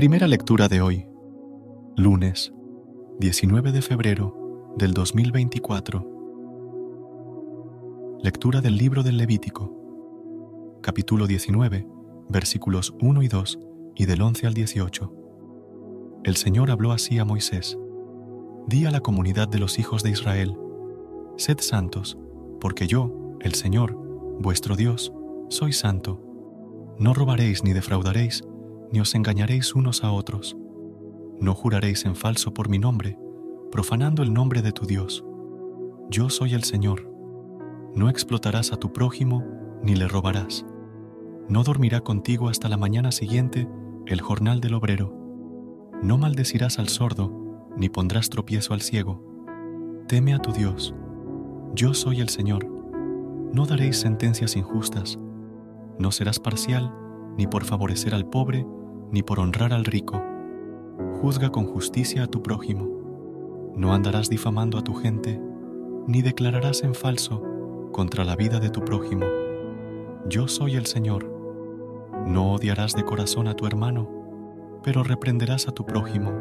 Primera lectura de hoy, lunes 19 de febrero del 2024. Lectura del libro del Levítico, capítulo 19, versículos 1 y 2 y del 11 al 18. El Señor habló así a Moisés. Di a la comunidad de los hijos de Israel, Sed santos, porque yo, el Señor, vuestro Dios, soy santo. No robaréis ni defraudaréis, ni os engañaréis unos a otros. No juraréis en falso por mi nombre, profanando el nombre de tu Dios. Yo soy el Señor. No explotarás a tu prójimo, ni le robarás. No dormirá contigo hasta la mañana siguiente el jornal del obrero. No maldecirás al sordo, ni pondrás tropiezo al ciego. Teme a tu Dios. Yo soy el Señor. No daréis sentencias injustas. No serás parcial, ni por favorecer al pobre, ni por honrar al rico. Juzga con justicia a tu prójimo. No andarás difamando a tu gente, ni declararás en falso contra la vida de tu prójimo. Yo soy el Señor. No odiarás de corazón a tu hermano, pero reprenderás a tu prójimo,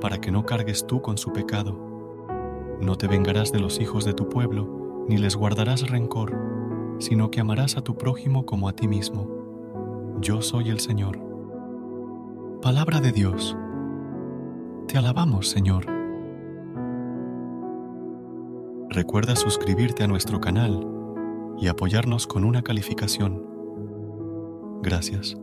para que no cargues tú con su pecado. No te vengarás de los hijos de tu pueblo, ni les guardarás rencor, sino que amarás a tu prójimo como a ti mismo. Yo soy el Señor. Palabra de Dios. Te alabamos, Señor. Recuerda suscribirte a nuestro canal y apoyarnos con una calificación. Gracias.